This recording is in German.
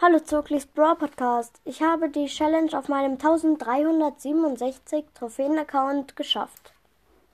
Hallo Zirklis Brawl Podcast. Ich habe die Challenge auf meinem 1367 Trophäen-Account geschafft.